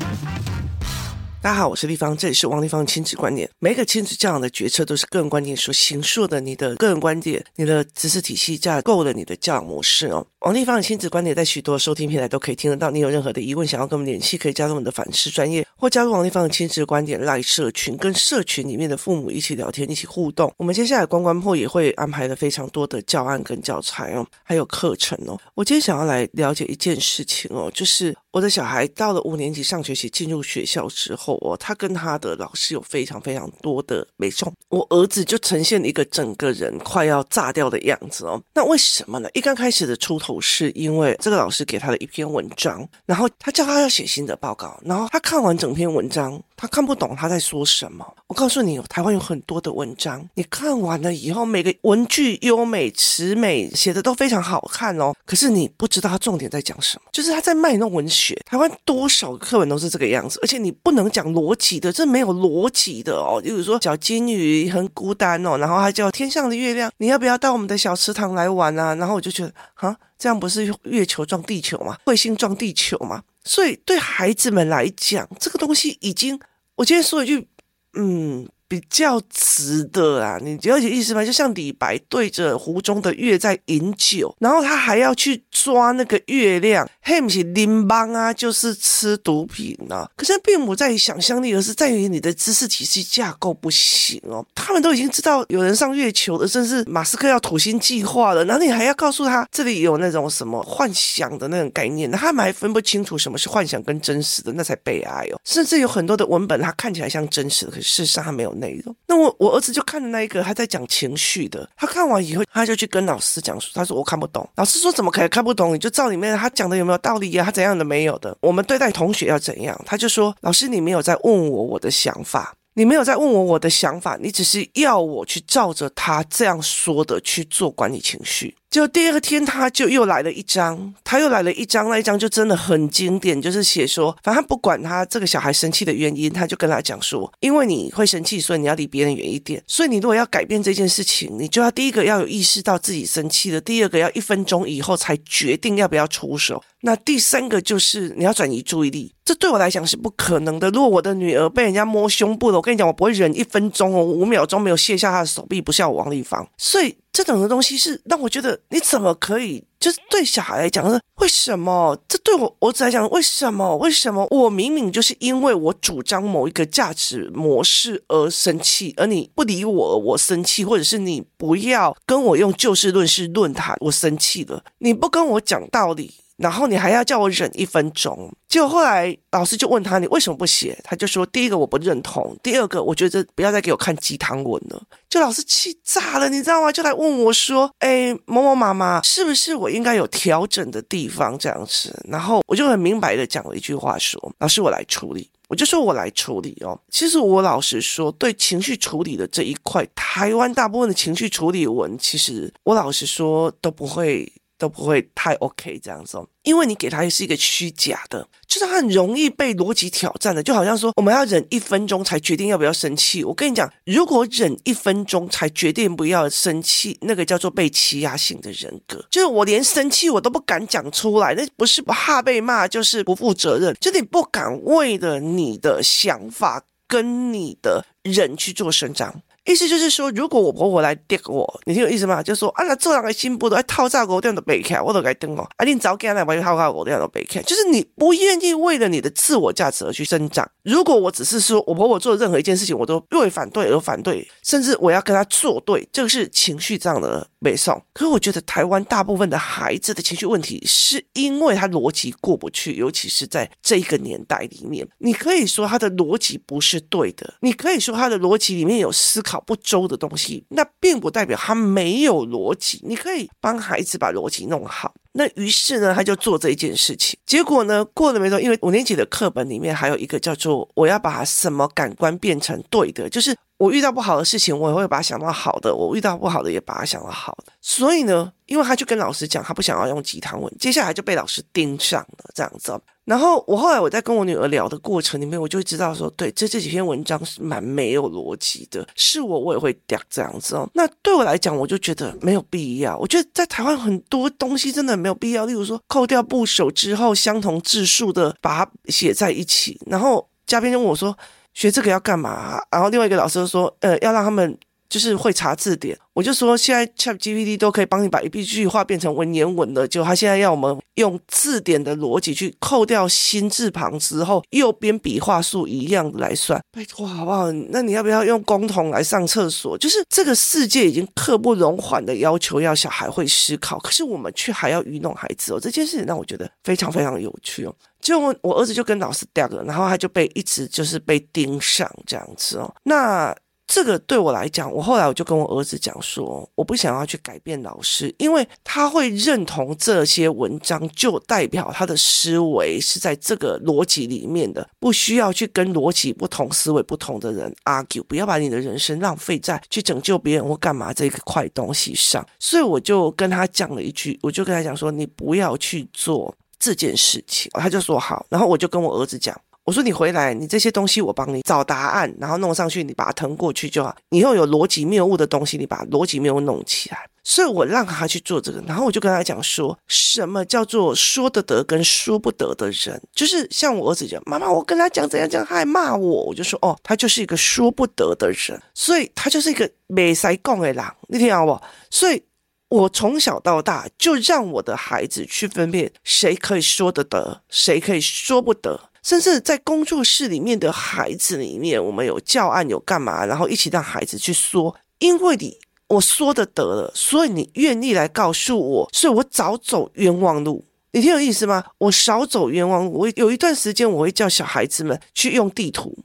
Thank you. 大家好，我是丽芳，这里是王丽芳亲子观点。每一个亲子教养的决策都是个人观点所形塑的，你的个人观点、你的知识体系架构了你的教养模式哦。王丽芳的亲子观点在许多收听平台都可以听得到。你有任何的疑问，想要跟我们联系，可以加入我们的粉丝专业，或加入王丽芳的亲子观点赖社群，跟社群里面的父母一起聊天，一起互动。我们接下来关关破也会安排了非常多的教案跟教材哦，还有课程哦。我今天想要来了解一件事情哦，就是。我的小孩到了五年级上学期进入学校之后哦，他跟他的老师有非常非常多的没错。我儿子就呈现一个整个人快要炸掉的样子哦。那为什么呢？一刚开始的出头是因为这个老师给他的一篇文章，然后他叫他要写新的报告，然后他看完整篇文章，他看不懂他在说什么。我告诉你，台湾有很多的文章，你看完了以后，每个文句优美、词美，写的都非常好看哦。可是你不知道他重点在讲什么，就是他在卖弄文学。台湾多少课文都是这个样子，而且你不能讲逻辑的，这没有逻辑的哦。比如说小金鱼很孤单哦，然后还叫天上的月亮，你要不要到我们的小池塘来玩啊？然后我就觉得，啊，这样不是月球撞地球吗？彗星撞地球吗？所以对孩子们来讲，这个东西已经，我今天说一句。嗯，比较直的啊，你了解意思吗？就像李白对着湖中的月在饮酒，然后他还要去抓那个月亮，嘿，不是？拎帮啊，就是吃毒品啊。可是并不在于想象力，而是在于你的知识体系架构不行哦。他们都已经知道有人上月球了，甚至马斯克要土星计划了，然后你还要告诉他这里有那种什么幻想的那种概念，他们还分不清楚什么是幻想跟真实的，那才悲哀哦。甚至有很多的文本，它看起来像真实的。可是事实上他没有内容。那我我儿子就看了那一个，他在讲情绪的。他看完以后，他就去跟老师讲说：“他说我看不懂。”老师说：“怎么可能看不懂？你就照里面他讲的有没有道理呀？他怎样的没有的？我们对待同学要怎样？”他就说：“老师，你没有在问我我的想法。”你没有在问我我的想法，你只是要我去照着他这样说的去做管理情绪。就第二天他就又来了一张，他又来了一张，那一张就真的很经典，就是写说，反正不管他这个小孩生气的原因，他就跟他讲说，因为你会生气，所以你要离别人远一点。所以你如果要改变这件事情，你就要第一个要有意识到自己生气了，第二个要一分钟以后才决定要不要出手。那第三个就是你要转移注意力，这对我来讲是不可能的。如果我的女儿被人家摸胸部了，我跟你讲，我不会忍一分钟哦，五秒钟没有卸下她的手臂，不像我王丽芳。所以这种的东西是让我觉得，你怎么可以？就是对小孩来讲是为什么？这对我儿子来讲，为什么？为什么？我明明就是因为我主张某一个价值模式而生气，而你不理我，我生气，或者是你不要跟我用就事论事论他，我生气了。你不跟我讲道理。然后你还要叫我忍一分钟，结果后来老师就问他，你为什么不写？他就说，第一个我不认同，第二个我觉得不要再给我看鸡汤文了。就老师气炸了，你知道吗？就来问我说，哎，某某妈妈，是不是我应该有调整的地方这样子？然后我就很明白的讲了一句话说，老师我来处理，我就说我来处理哦。其实我老实说，对情绪处理的这一块，台湾大部分的情绪处理文，其实我老实说都不会。都不会太 OK 这样子，因为你给他是一个虚假的，就是他很容易被逻辑挑战的，就好像说我们要忍一分钟才决定要不要生气。我跟你讲，如果忍一分钟才决定不要生气，那个叫做被欺压型的人格，就是我连生气我都不敢讲出来，那不是不怕被骂，就是不负责任，就你不敢为了你的想法跟你的人去做伸张。意思就是说，如果我婆婆来跌我，你听有意思吗？就说啊，那做两个新妇都爱套炸狗这样的背开，我都该等哦。啊，你早给来把套炸狗这样的背开，就是你不愿意为了你的自我价值而去生长。如果我只是说我婆婆做任何一件事情，我都为反对而反对，甚至我要跟她作对，这个是情绪上的背诵。可是我觉得台湾大部分的孩子的情绪问题，是因为他逻辑过不去，尤其是在这一个年代里面，你可以说他的逻辑不是对的，你可以说他的逻辑里面有思考不周的东西，那并不代表他没有逻辑。你可以帮孩子把逻辑弄好。那于是呢，他就做这一件事情。结果呢，过了没多，因为五年级的课本里面还有一个叫做“我要把什么感官变成对的”，就是我遇到不好的事情，我也会把它想到好的；我遇到不好的，也把它想到好的。所以呢，因为他就跟老师讲，他不想要用鸡汤文，接下来就被老师盯上了这样子。然后我后来我在跟我女儿聊的过程里面，我就会知道说，对，这这几篇文章是蛮没有逻辑的，是我我也会掉这样子哦。那对我来讲，我就觉得没有必要。我觉得在台湾很多东西真的没有必要，例如说扣掉部首之后，相同字数的把它写在一起。然后嘉宾就问我说，学这个要干嘛？然后另外一个老师就说，呃，要让他们。就是会查字典，我就说现在 ChatGPT 都可以帮你把一句话变成文言文的，就他现在要我们用字典的逻辑去扣掉心字旁之后，右边笔画数一样来算，拜托好不好？那你要不要用公统来上厕所？就是这个世界已经刻不容缓的要求要小孩会思考，可是我们却还要愚弄孩子哦，这件事情让我觉得非常非常有趣哦。就我我儿子就跟老师掉了，然后他就被一直就是被盯上这样子哦，那。这个对我来讲，我后来我就跟我儿子讲说，我不想要去改变老师，因为他会认同这些文章，就代表他的思维是在这个逻辑里面的，不需要去跟逻辑不同、思维不同的人 argue，不要把你的人生浪费在去拯救别人或干嘛这个块东西上。所以我就跟他讲了一句，我就跟他讲说，你不要去做这件事情。他就说好，然后我就跟我儿子讲。我说你回来，你这些东西我帮你找答案，然后弄上去，你把它腾过去就好。你以后有逻辑谬误的东西，你把逻辑谬误弄起来。所以我让他去做这个，然后我就跟他讲说，什么叫做说得得跟说不得的人，就是像我儿子讲，妈妈，我跟他讲怎样讲，他还骂我，我就说哦，他就是一个说不得的人，所以他就是一个没塞讲的狼，你听好不？所以我从小到大就让我的孩子去分辨谁可以说得得，谁可以说不得。甚至在工作室里面的孩子里面，我们有教案有干嘛，然后一起让孩子去说，因为你我说的得了，所以你愿意来告诉我，所以我早走冤枉路。你听有意思吗？我少走冤枉路。我有一段时间我会叫小孩子们去用地图，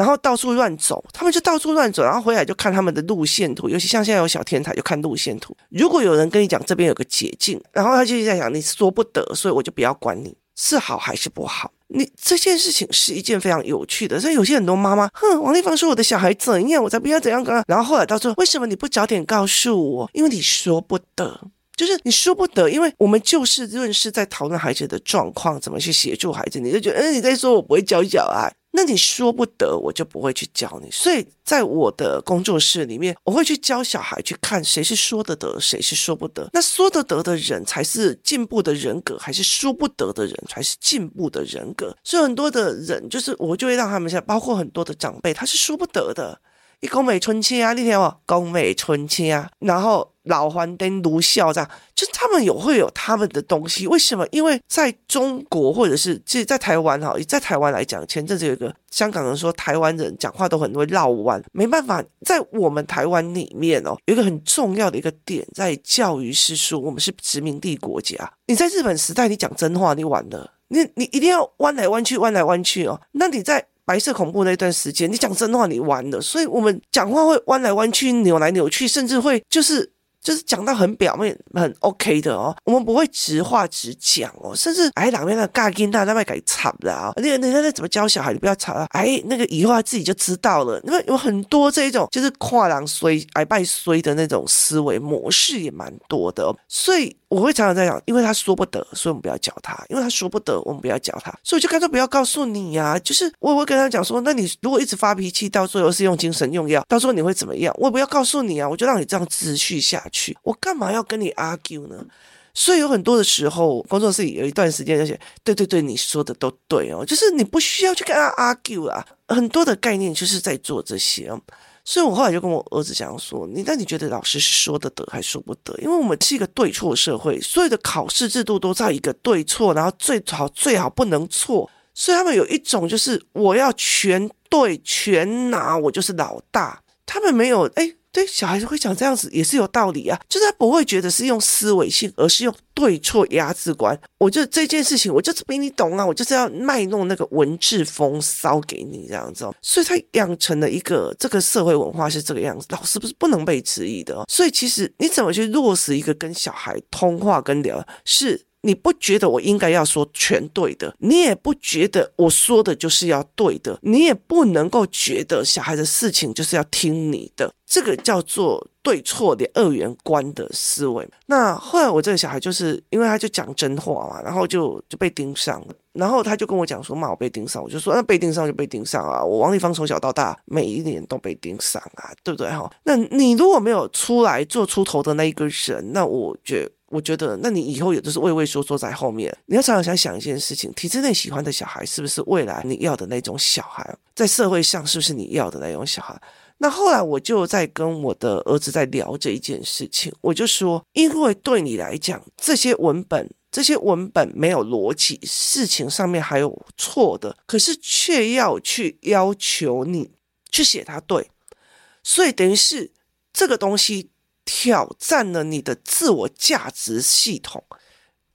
然后到处乱走，他们就到处乱走，然后回来就看他们的路线图，尤其像现在有小天才就看路线图。如果有人跟你讲这边有个捷径，然后他就在想你说不得，所以我就不要管你是好还是不好。你这件事情是一件非常有趣的，所以有些很多妈妈，哼，王丽芳说我的小孩怎样，我才不要怎样跟他。然后后来到最后，为什么你不早点告诉我？因为你说不得，就是你说不得，因为我们就事论事在讨论孩子的状况，怎么去协助孩子，你就觉得，嗯，你在说我不会教小孩。那你说不得，我就不会去教你。所以在我的工作室里面，我会去教小孩去看谁是说得得，谁是说不得。那说得得的人才是进步的人格，还是说不得的人才是进步的人格？所以很多的人，就是我就会让他们像，包括很多的长辈，他是说不得的。一宫美春切啊，那天哦，宫美春切啊，然后。老还灯如笑这样，就他们有会有他们的东西。为什么？因为在中国或者是其实在台湾哈，在台湾来讲，前阵子有个香港人说台湾人讲话都很会绕弯，没办法，在我们台湾里面哦，有一个很重要的一个点，在教育是说我们是殖民地国家。你在日本时代，你讲真话，你完了，你你一定要弯来弯去，弯来弯去哦。那你在白色恐怖那段时间，你讲真话，你完了。所以我们讲话会弯来弯去，扭来扭去，甚至会就是。就是讲到很表面很 OK 的哦，我们不会直话直讲哦，甚至哎两边的尬音大那边给插了啊，那个那那怎么教小孩？你不要吵了，哎那个以后他自己就知道了。因为有很多这一种就是跨栏衰挨拜衰的那种思维模式也蛮多的，所以。我会常常在讲，因为他说不得，所以我们不要教他；因为他说不得，我们不要教他。所以我就干脆不要告诉你呀、啊。就是我会跟他讲说，那你如果一直发脾气，到最后是用精神用药，到时候你会怎么样？我也不要告诉你啊，我就让你这样持续下去。我干嘛要跟你 argue 呢？所以有很多的时候，工作室里有一段时间，而且对对对，你说的都对哦，就是你不需要去跟他 argue 啊。很多的概念就是在做这些。所以我后来就跟我儿子讲说：“你那你觉得老师是说得得还说不得？因为我们是一个对错社会，所有的考试制度都在一个对错，然后最好最好不能错。所以他们有一种就是我要全对全拿，我就是老大。他们没有哎。”对，小孩子会讲这样子也是有道理啊，就是他不会觉得是用思维性，而是用对错压制观。我就这件事情，我就是比你懂啊，我就是要卖弄那个文字风骚给你这样子哦。所以他养成了一个这个社会文化是这个样子，老师不是不能被质疑的。所以其实你怎么去落实一个跟小孩通话跟聊是。你不觉得我应该要说全对的，你也不觉得我说的就是要对的，你也不能够觉得小孩的事情就是要听你的，这个叫做对错的二元观的思维。那后来我这个小孩就是因为他就讲真话嘛，然后就就被盯上了，然后他就跟我讲说，骂我被盯上，我就说那被盯上就被盯上啊，我王丽芳从小到大每一年都被盯上啊，对不对哈？那你如果没有出来做出头的那一个人，那我觉得。我觉得，那你以后也都是畏畏缩缩在后面。你要常常想想一件事情：体制内喜欢的小孩，是不是未来你要的那种小孩？在社会上，是不是你要的那种小孩？那后来我就在跟我的儿子在聊这一件事情，我就说，因为对你来讲，这些文本、这些文本没有逻辑，事情上面还有错的，可是却要去要求你去写它对，所以等于是这个东西。挑战了你的自我价值系统，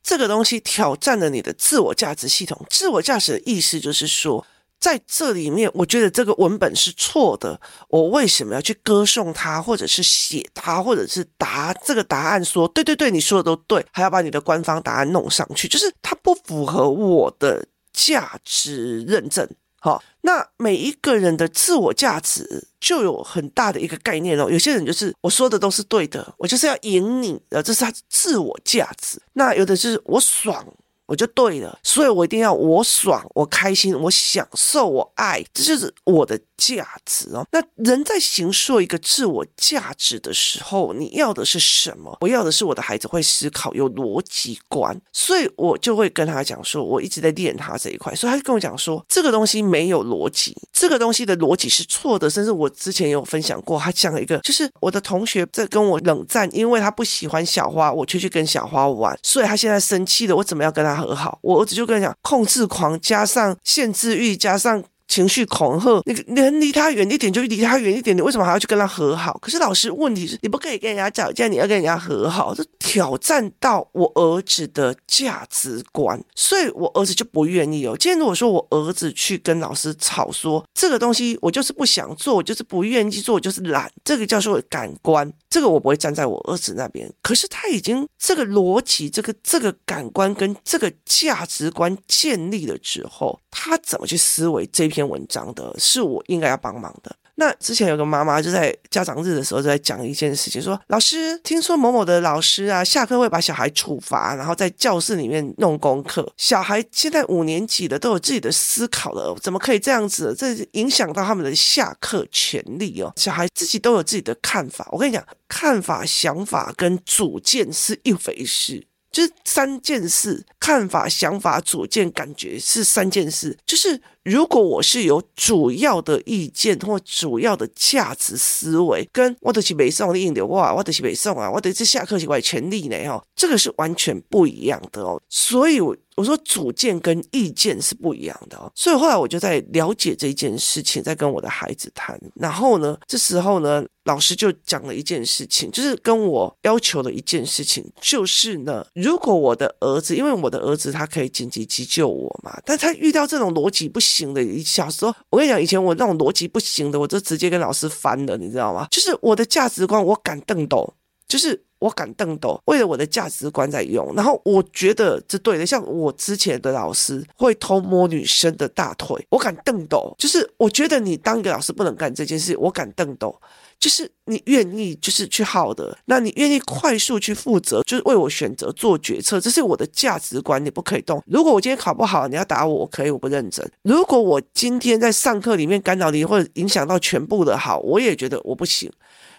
这个东西挑战了你的自我价值系统。自我价值的意思就是说，在这里面，我觉得这个文本是错的，我为什么要去歌颂它，或者是写它，或者是答这个答案说对对对，你说的都对，还要把你的官方答案弄上去，就是它不符合我的价值认证。好，那每一个人的自我价值就有很大的一个概念哦。有些人就是我说的都是对的，我就是要赢你，呃，这是他自我价值。那有的就是我爽。我就对了，所以我一定要我爽，我开心，我享受，我爱，这就是我的价值哦。那人在形塑一个自我价值的时候，你要的是什么？我要的是我的孩子会思考，有逻辑观，所以我就会跟他讲说，我一直在练他这一块。所以他就跟我讲说，这个东西没有逻辑，这个东西的逻辑是错的。甚至我之前有分享过，他讲一个，就是我的同学在跟我冷战，因为他不喜欢小花，我却去跟小花玩，所以他现在生气了。我怎么样跟他？和好，我儿子就跟你讲，控制狂加上限制欲加上。情绪恐吓，你能离他远一点就离他远一点，你为什么还要去跟他和好？可是老师，问题是你不可以跟人家吵架，你要跟人家和好，这挑战到我儿子的价值观，所以我儿子就不愿意哦。今天如果说我儿子去跟老师吵说这个东西我就是不想做，我就是不愿意做，我就是懒，这个叫做感官，这个我不会站在我儿子那边。可是他已经这个逻辑，这个这个感官跟这个价值观建立了之后，他怎么去思维这？篇文章的是我应该要帮忙的。那之前有个妈妈就在家长日的时候就在讲一件事情，说老师听说某某的老师啊，下课会把小孩处罚，然后在教室里面弄功课。小孩现在五年级了，都有自己的思考了，怎么可以这样子？这影响到他们的下课权利哦。小孩自己都有自己的看法。我跟你讲，看法、想法跟主见是一回事。就是三件事：看法、想法、主见、感觉是三件事。就是如果我是有主要的意见或主要的价值思维，跟我的是北宋的硬的哇，我的是北宋啊，我的这下课是我的权利呢哈，这个是完全不一样的哦。所以我。我说主见跟意见是不一样的哦，所以后来我就在了解这件事情，在跟我的孩子谈。然后呢，这时候呢，老师就讲了一件事情，就是跟我要求的一件事情，就是呢，如果我的儿子，因为我的儿子他可以紧急急救我嘛，但他遇到这种逻辑不行的，小时候我跟你讲，以前我那种逻辑不行的，我就直接跟老师翻了，你知道吗？就是我的价值观，我敢瞪斗，就是。我敢瞪斗，为了我的价值观在用，然后我觉得这对的。像我之前的老师会偷摸女生的大腿，我敢瞪斗，就是我觉得你当一个老师不能干这件事，我敢瞪斗，就是你愿意就是去好的，那你愿意快速去负责，就是为我选择做决策，这是我的价值观，你不可以动。如果我今天考不好，你要打我，我可以，我不认真。如果我今天在上课里面干扰你，或者影响到全部的好，我也觉得我不行。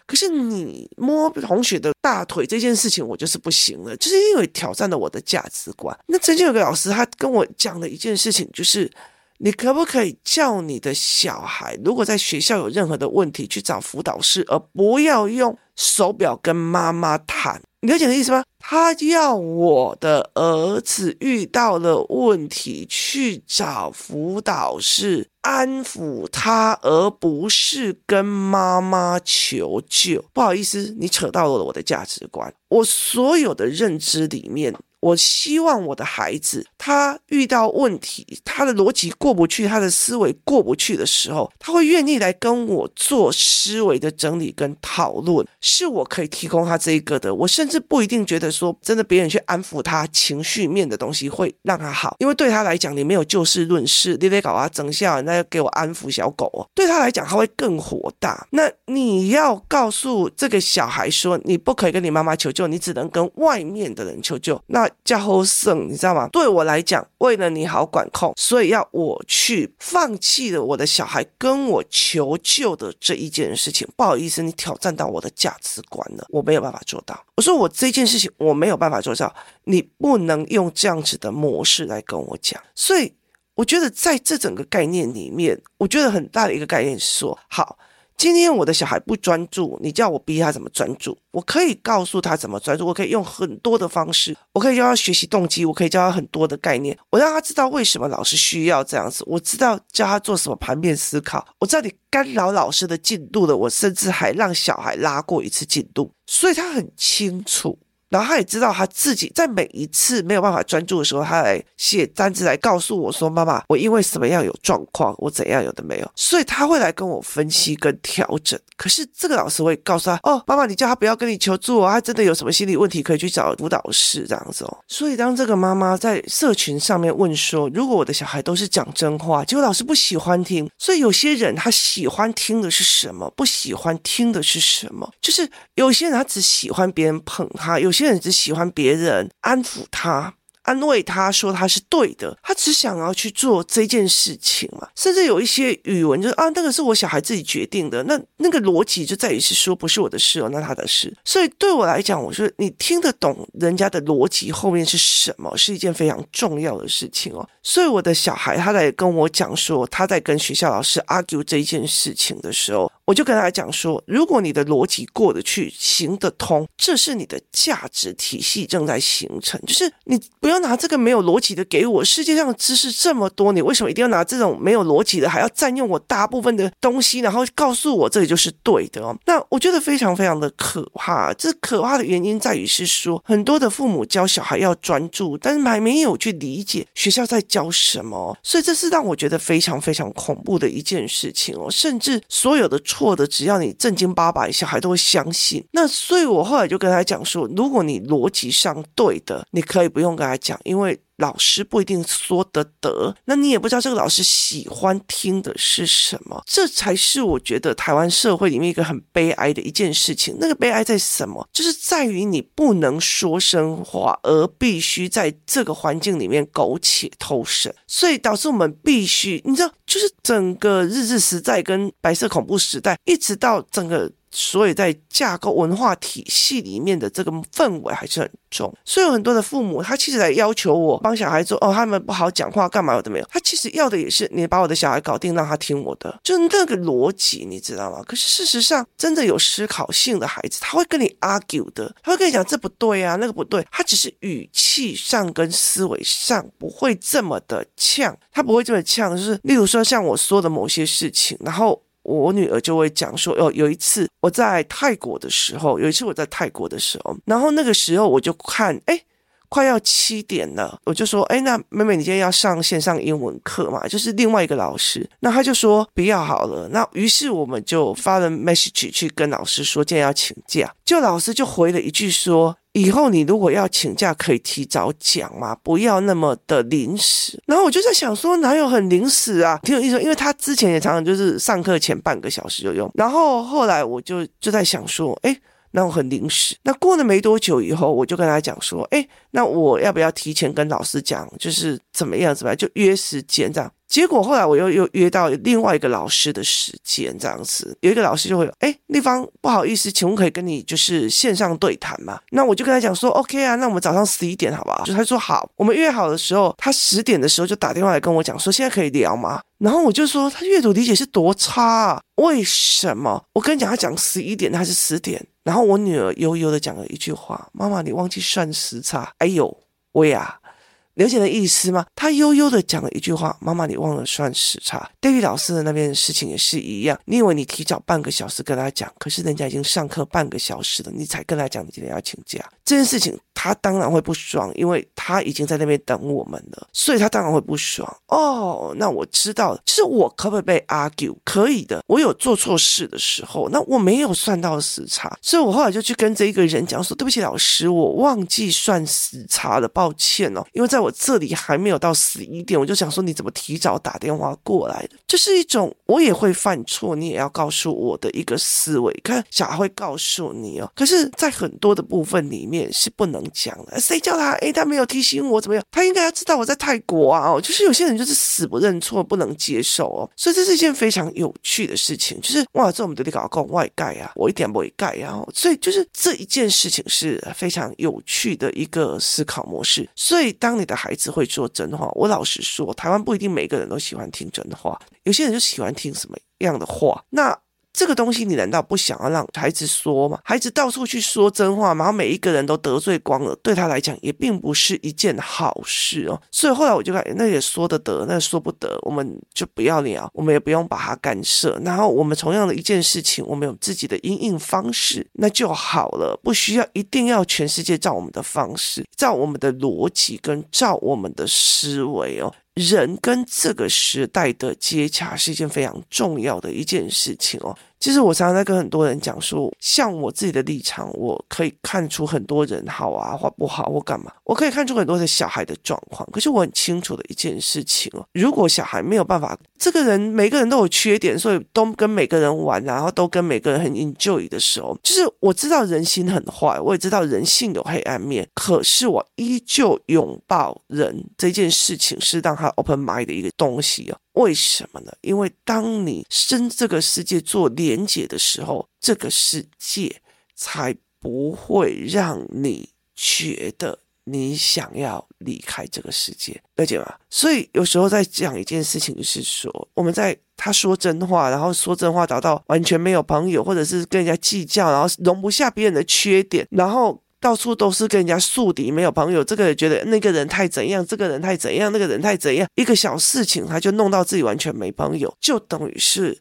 可是你摸同学的大腿这件事情，我就是不行了，就是因为挑战了我的价值观。那曾经有个老师，他跟我讲了一件事情，就是你可不可以叫你的小孩，如果在学校有任何的问题，去找辅导室，而不要用手表跟妈妈谈。你了解的意思吗？他要我的儿子遇到了问题去找辅导室安抚他，而不是跟妈妈求救。不好意思，你扯到了我的价值观。我所有的认知里面，我希望我的孩子，他遇到问题，他的逻辑过不去，他的思维过不去的时候，他会愿意来跟我做思维的整理跟讨论，是我可以提供他这一个的。我甚至不一定觉得说，真的别人去安抚他情绪面的东西会让他好，因为对他来讲，你没有就事论事，你得搞啊整下，那要给我安抚小狗哦。对他来讲，他会更火大。那你要告诉这个小孩说，你不可以跟你妈妈求救，你只能跟外面的人求救。那叫后生，你知道吗？对我来讲，为了你好管控，所以要我去放弃了我的小孩跟我求救的这一件事情。不好意思，你挑战到我的价值观了，我没有办法做到。我说我这件事情我没有办法做到，你不能用这样子的模式来跟我讲。所以我觉得在这整个概念里面，我觉得很大的一个概念是说，好。今天我的小孩不专注，你叫我逼他怎么专注？我可以告诉他怎么专注，我可以用很多的方式，我可以教他学习动机，我可以教他很多的概念，我让他知道为什么老师需要这样子，我知道教他做什么盘面思考，我知道你干扰老师的进度了，我甚至还让小孩拉过一次进度，所以他很清楚。然后他也知道他自己在每一次没有办法专注的时候，他来写单子来告诉我说：“妈妈，我因为什么样有状况，我怎样有的没有。”所以他会来跟我分析跟调整。可是这个老师会告诉他：“哦，妈妈，你叫他不要跟你求助哦，他真的有什么心理问题可以去找辅导室这样子哦。”所以当这个妈妈在社群上面问说：“如果我的小孩都是讲真话，结果老师不喜欢听，所以有些人他喜欢听的是什么？不喜欢听的是什么？就是有些人他只喜欢别人捧他，有。”有些人只喜欢别人安抚他。安慰他说他是对的，他只想要去做这件事情嘛。甚至有一些语文就是啊，那个是我小孩自己决定的，那那个逻辑就在于是说不是我的事哦，那他的事。所以对我来讲，我说你听得懂人家的逻辑后面是什么，是一件非常重要的事情哦。所以我的小孩他在跟我讲说他在跟学校老师 argue 这件事情的时候，我就跟他讲说，如果你的逻辑过得去，行得通，这是你的价值体系正在形成，就是你不要。拿这个没有逻辑的给我，世界上的知识这么多，你为什么一定要拿这种没有逻辑的，还要占用我大部分的东西，然后告诉我这里就是对的哦？那我觉得非常非常的可怕。这可怕的原因在于是说，很多的父母教小孩要专注，但是还没有去理解学校在教什么，所以这是让我觉得非常非常恐怖的一件事情哦。甚至所有的错的，只要你正经八百，小孩都会相信。那所以我后来就跟他讲说，如果你逻辑上对的，你可以不用跟他讲。因为老师不一定说得得，那你也不知道这个老师喜欢听的是什么，这才是我觉得台湾社会里面一个很悲哀的一件事情。那个悲哀在什么？就是在于你不能说真话，而必须在这个环境里面苟且偷生，所以导致我们必须，你知道，就是整个日治时代跟白色恐怖时代，一直到整个。所以在架构文化体系里面的这个氛围还是很重，所以有很多的父母他其实来要求我帮小孩做哦，他们不好讲话干嘛有的没有，他其实要的也是你把我的小孩搞定，让他听我的，就那个逻辑你知道吗？可是事实上，真的有思考性的孩子，他会跟你 argue 的，他会跟你讲这不对啊，那个不对，他只是语气上跟思维上不会这么的呛，他不会这么呛，就是例如说像我说的某些事情，然后。我女儿就会讲说，哦，有一次我在泰国的时候，有一次我在泰国的时候，然后那个时候我就看，哎，快要七点了，我就说，哎，那妹妹你今天要上线上英文课嘛？就是另外一个老师，那他就说不要好了，那于是我们就发了 message 去跟老师说，今天要请假，就老师就回了一句说。以后你如果要请假，可以提早讲嘛，不要那么的临时。然后我就在想说，哪有很临时啊？挺有意思，因为他之前也常常就是上课前半个小时就用。然后后来我就就在想说，哎，那我很临时。那过了没多久以后，我就跟他讲说，哎，那我要不要提前跟老师讲，就是怎么样怎么样，就约时间这样。结果后来我又又约到另外一个老师的时间，这样子有一个老师就会，哎，丽芳不好意思，请问可以跟你就是线上对谈吗？那我就跟他讲说，OK 啊，那我们早上十一点好不好？就他说好，我们约好的时候，他十点的时候就打电话来跟我讲说，现在可以聊吗？然后我就说他阅读理解是多差啊，为什么？我跟你讲，他讲十一点还是十点？然后我女儿悠悠的讲了一句话，妈妈你忘记算时差，哎呦喂呀！了解的意思吗？她悠悠的讲了一句话：“妈妈，你忘了算时差。”对于老师的那边的事情也是一样。你以为你提早半个小时跟他讲，可是人家已经上课半个小时了，你才跟他讲你今天要请假。这件事情。他当然会不爽，因为他已经在那边等我们了，所以他当然会不爽。哦，那我知道了，就是我可不可以被 argue？可以的。我有做错事的时候，那我没有算到时差，所以我后来就去跟这一个人讲说：“对不起，老师，我忘记算时差了，抱歉哦。”因为在我这里还没有到十一点，我就想说你怎么提早打电话过来的？这、是一种我也会犯错，你也要告诉我的一个思维。看小孩会告诉你哦，可是，在很多的部分里面是不能。讲的，谁叫他？诶，他没有提醒我怎么样？他应该要知道我在泰国啊！哦，就是有些人就是死不认错，不能接受哦。所以这是一件非常有趣的事情，就是哇，这我们得搞个外盖啊，我一点不会盖啊。所以就是这一件事情是非常有趣的一个思考模式。所以当你的孩子会说真话，我老实说，台湾不一定每个人都喜欢听真话，有些人就喜欢听什么样的话。那。这个东西你难道不想要让孩子说吗？孩子到处去说真话，然后每一个人都得罪光了，对他来讲也并不是一件好事哦。所以后来我就感觉，那也说得得，那说不得，我们就不要聊，我们也不用把它干涉。然后我们同样的一件事情，我们有自己的因应方式，那就好了，不需要一定要全世界照我们的方式，照我们的逻辑跟照我们的思维哦。人跟这个时代的接洽是一件非常重要的一件事情哦。其实我常常在跟很多人讲说，像我自己的立场，我可以看出很多人好啊或不好或干嘛，我可以看出很多的小孩的状况。可是我很清楚的一件事情哦，如果小孩没有办法，这个人每个人都有缺点，所以都跟每个人玩，然后都跟每个人很 enjoy 的时候，就是我知道人心很坏，我也知道人性有黑暗面，可是我依旧拥抱人这件事情，是让他 open mind 的一个东西哦。为什么呢？因为当你跟这个世界做连结的时候，这个世界才不会让你觉得你想要离开这个世界，了解吗？所以有时候在讲一件事情，是说我们在他说真话，然后说真话，找到完全没有朋友，或者是跟人家计较，然后容不下别人的缺点，然后。到处都是跟人家树敌，没有朋友。这个人觉得那个人太怎样，这个人太怎样，那个人太怎样。一个小事情他就弄到自己完全没朋友，就等于是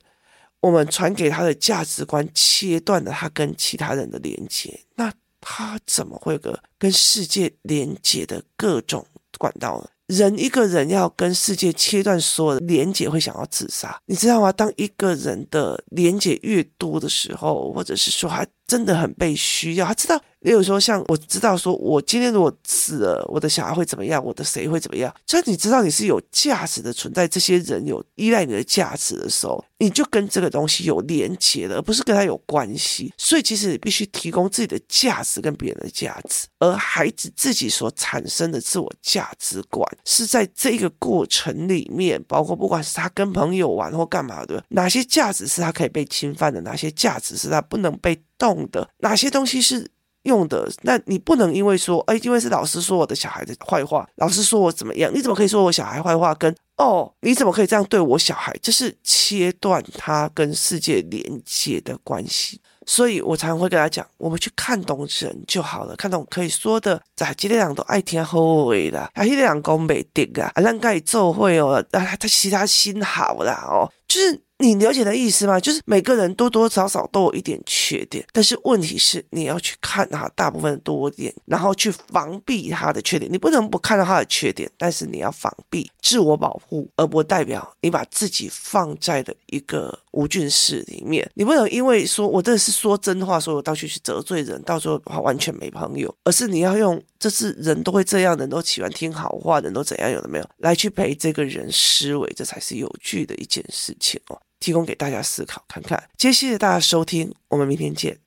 我们传给他的价值观切断了他跟其他人的连接。那他怎么会有个跟世界连接的各种管道呢？人一个人要跟世界切断所有的连接，会想要自杀，你知道吗？当一个人的连接越多的时候，或者是说他真的很被需要，他知道。例如说，像我知道，说我今天如果死了，我的小孩会怎么样？我的谁会怎么样？所以你知道你是有价值的存在，这些人有依赖你的价值的时候，你就跟这个东西有连接了，而不是跟他有关系。所以其实你必须提供自己的价值跟别人的价值，而孩子自己所产生的自我价值观是在这个过程里面，包括不管是他跟朋友玩或干嘛的，哪些价值是他可以被侵犯的，哪些价值是他不能被动的，哪些东西是。用的，那你不能因为说，哎，因为是老师说我的小孩的坏话，老师说我怎么样，你怎么可以说我小孩坏话？跟哦，你怎么可以这样对我小孩？这是切断他跟世界连接的关系。所以我常常会跟他讲，我们去看懂人就好了，看懂可以说的，在这些人都爱听好话的，啊，这些人讲不定啊，啊，让他做会哦，啊，他其他心好啦哦，就是。你了解的意思吗？就是每个人多多少少都有一点缺点，但是问题是你要去看他大部分的多点，然后去防避他的缺点。你不能不看到他的缺点，但是你要防避、自我保护，而不代表你把自己放在了一个无菌室里面。你不能因为说我这是说真话，所以我到处去得罪人，到时候完全没朋友，而是你要用这是人都会这样，人都喜欢听好话，人都怎样，有了没有？来去陪这个人思维，这才是有趣的一件事情哦。提供给大家思考看看，今天谢谢大家收听，我们明天见。